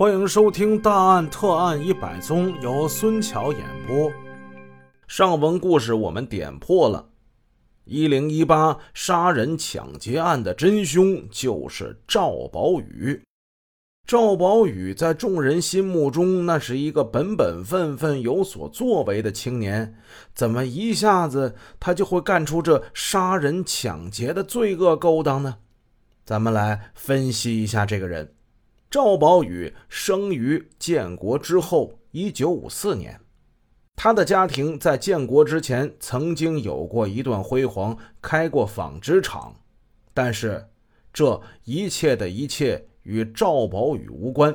欢迎收听《大案特案一百宗》，由孙桥演播。上文故事我们点破了，一零一八杀人抢劫案的真凶就是赵宝宇。赵宝宇在众人心目中，那是一个本本分分、有所作为的青年，怎么一下子他就会干出这杀人抢劫的罪恶勾当呢？咱们来分析一下这个人。赵宝宇生于建国之后，一九五四年。他的家庭在建国之前曾经有过一段辉煌，开过纺织厂，但是这一切的一切与赵宝宇无关。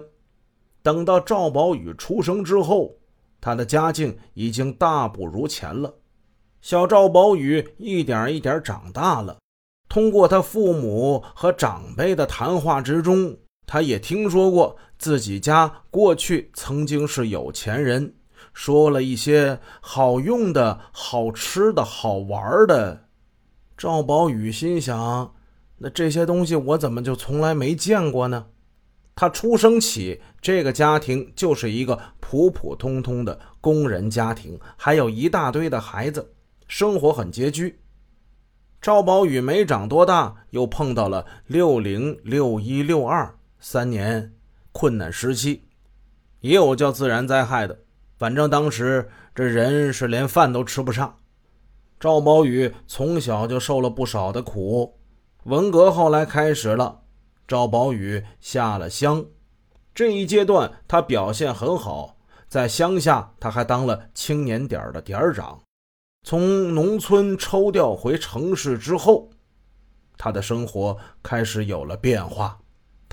等到赵宝宇出生之后，他的家境已经大不如前了。小赵宝宇一点一点长大了，通过他父母和长辈的谈话之中。他也听说过自己家过去曾经是有钱人，说了一些好用的、好吃的、好玩的。赵宝宇心想：那这些东西我怎么就从来没见过呢？他出生起，这个家庭就是一个普普通通的工人家庭，还有一大堆的孩子，生活很拮据。赵宝宇没长多大，又碰到了六零、六一、六二。三年困难时期，也有叫自然灾害的。反正当时这人是连饭都吃不上。赵宝宇从小就受了不少的苦。文革后来开始了，赵宝宇下了乡。这一阶段他表现很好，在乡下他还当了青年点的点长。从农村抽调回城市之后，他的生活开始有了变化。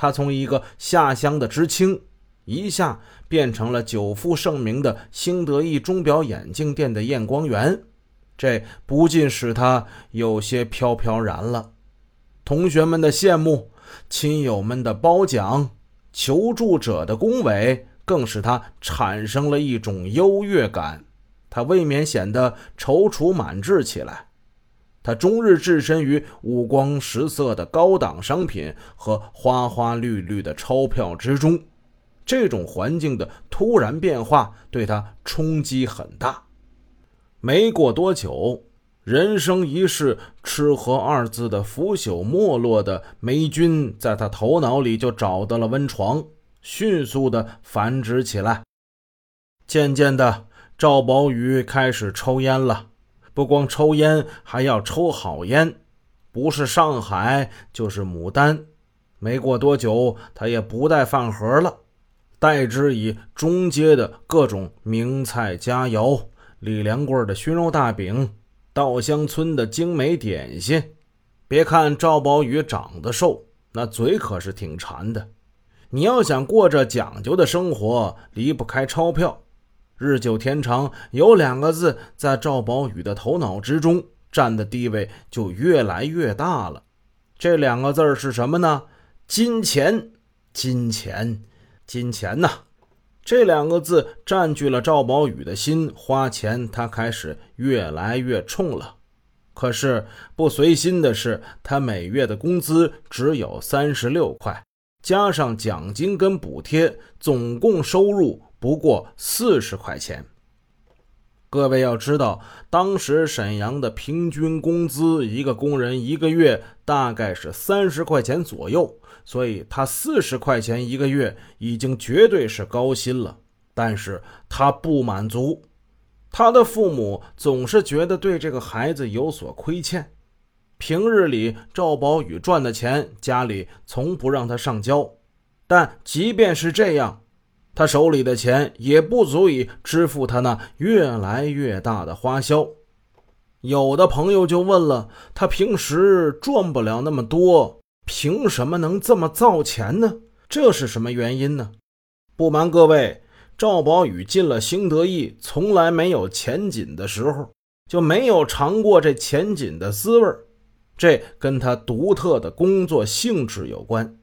他从一个下乡的知青，一下变成了久负盛名的兴德益钟表眼镜店的验光员，这不禁使他有些飘飘然了。同学们的羡慕，亲友们的褒奖，求助者的恭维，更使他产生了一种优越感。他未免显得踌躇满志起来。他终日置身于五光十色的高档商品和花花绿绿的钞票之中，这种环境的突然变化对他冲击很大。没过多久，人生一世吃喝二字的腐朽没落的霉菌在他头脑里就找到了温床，迅速的繁殖起来。渐渐的，赵宝宇开始抽烟了。不光抽烟，还要抽好烟，不是上海就是牡丹。没过多久，他也不带饭盒了，代之以中街的各种名菜佳肴，李连贵的熏肉大饼，稻香村的精美点心。别看赵宝宇长得瘦，那嘴可是挺馋的。你要想过着讲究的生活，离不开钞票。日久天长，有两个字在赵宝宇的头脑之中占的地位就越来越大了。这两个字是什么呢？金钱，金钱，金钱呐！这两个字占据了赵宝宇的心，花钱他开始越来越冲了。可是不随心的是，他每月的工资只有三十六块，加上奖金跟补贴，总共收入。不过四十块钱。各位要知道，当时沈阳的平均工资，一个工人一个月大概是三十块钱左右，所以他四十块钱一个月已经绝对是高薪了。但是他不满足，他的父母总是觉得对这个孩子有所亏欠。平日里赵宝宇赚的钱，家里从不让他上交，但即便是这样。他手里的钱也不足以支付他那越来越大的花销。有的朋友就问了：他平时赚不了那么多，凭什么能这么造钱呢？这是什么原因呢？不瞒各位，赵宝宇进了兴德益，从来没有钱紧的时候，就没有尝过这钱紧的滋味这跟他独特的工作性质有关。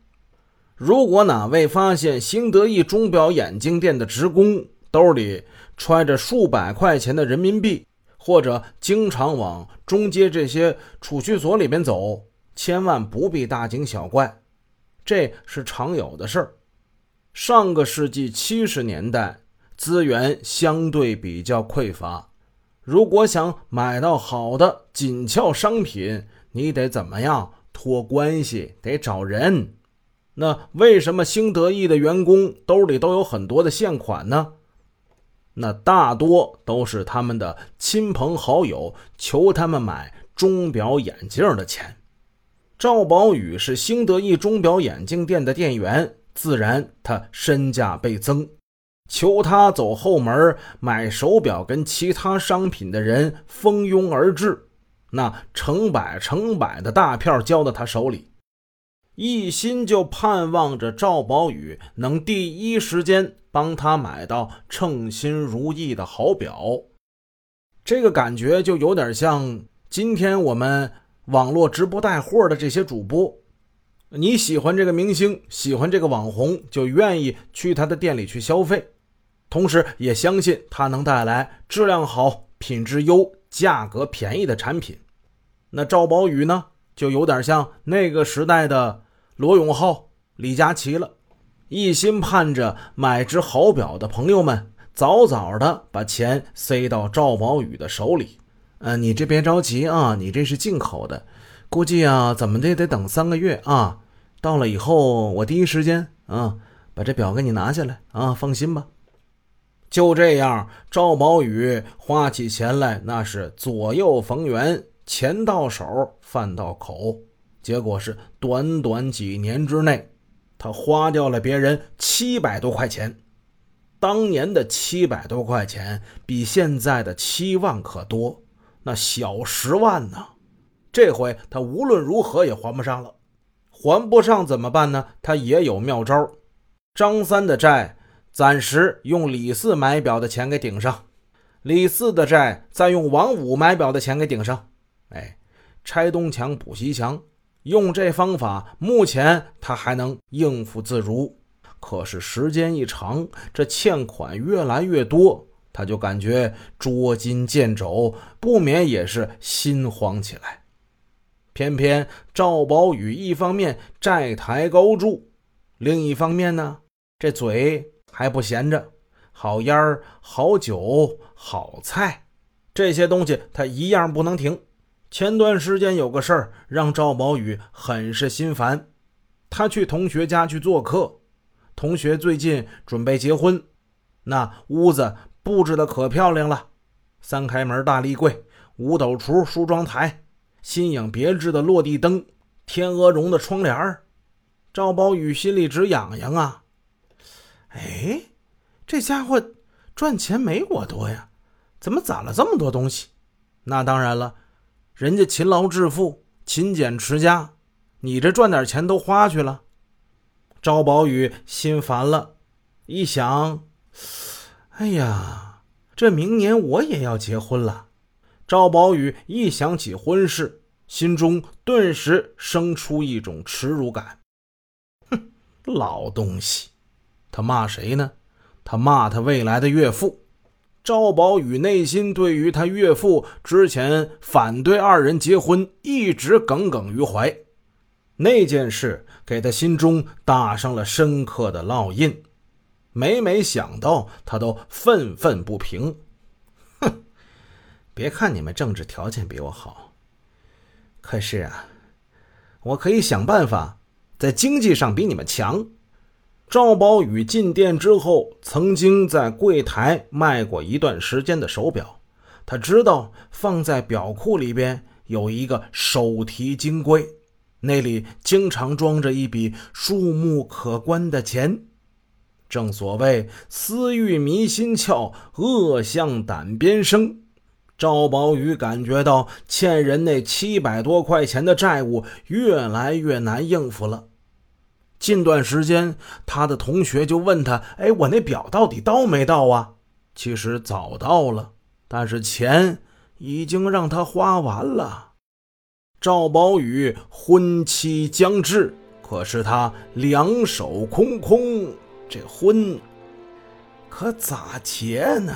如果哪位发现新德益钟表眼镜店的职工兜里揣着数百块钱的人民币，或者经常往中街这些储蓄所里边走，千万不必大惊小怪，这是常有的事儿。上个世纪七十年代，资源相对比较匮乏，如果想买到好的紧俏商品，你得怎么样？托关系，得找人。那为什么兴德意的员工兜里都有很多的现款呢？那大多都是他们的亲朋好友求他们买钟表眼镜的钱。赵宝宇是兴德意钟表眼镜店的店员，自然他身价倍增。求他走后门买手表跟其他商品的人蜂拥而至，那成百成百的大票交到他手里，一心就盼望着赵宝宇能第一时间帮他买到称心如意的好表。这个感觉就有点像今天我们。网络直播带货的这些主播，你喜欢这个明星，喜欢这个网红，就愿意去他的店里去消费，同时也相信他能带来质量好、品质优、价格便宜的产品。那赵宝宇呢，就有点像那个时代的罗永浩、李佳琦了，一心盼着买只好表的朋友们早早的把钱塞到赵宝宇的手里。呃，你这别着急啊，你这是进口的，估计啊，怎么的得等三个月啊。到了以后，我第一时间啊，把这表给你拿下来啊，放心吧。就这样，赵宝宇花起钱来那是左右逢源，钱到手，饭到口。结果是短短几年之内，他花掉了别人七百多块钱。当年的七百多块钱，比现在的七万可多。那小十万呢？这回他无论如何也还不上了。还不上怎么办呢？他也有妙招。张三的债暂时用李四买表的钱给顶上，李四的债再用王五买表的钱给顶上。哎，拆东墙补西墙，用这方法，目前他还能应付自如。可是时间一长，这欠款越来越多。他就感觉捉襟见肘，不免也是心慌起来。偏偏赵宝宇一方面债台高筑，另一方面呢，这嘴还不闲着，好烟儿、好酒、好菜，这些东西他一样不能停。前段时间有个事儿让赵宝宇很是心烦，他去同学家去做客，同学最近准备结婚，那屋子。布置的可漂亮了，三开门大立柜、五斗橱、梳妆台、新颖别致的落地灯、天鹅绒的窗帘赵宝宇心里直痒痒啊！哎，这家伙赚钱没我多呀，怎么攒了这么多东西？那当然了，人家勤劳致富、勤俭持家，你这赚点钱都花去了。赵宝宇心烦了，一想。哎呀，这明年我也要结婚了。赵宝宇一想起婚事，心中顿时生出一种耻辱感。哼，老东西！他骂谁呢？他骂他未来的岳父。赵宝宇内心对于他岳父之前反对二人结婚一直耿耿于怀，那件事给他心中打上了深刻的烙印。每每想到，他都愤愤不平。哼！别看你们政治条件比我好，可是啊，我可以想办法在经济上比你们强。赵宝宇进店之后，曾经在柜台卖过一段时间的手表，他知道放在表库里边有一个手提金柜，那里经常装着一笔数目可观的钱。正所谓私欲迷心窍，恶向胆边生。赵宝宇感觉到欠人那七百多块钱的债务越来越难应付了。近段时间，他的同学就问他：“哎，我那表到底到没到啊？”其实早到了，但是钱已经让他花完了。赵宝宇婚期将至，可是他两手空空。这婚可咋结呢？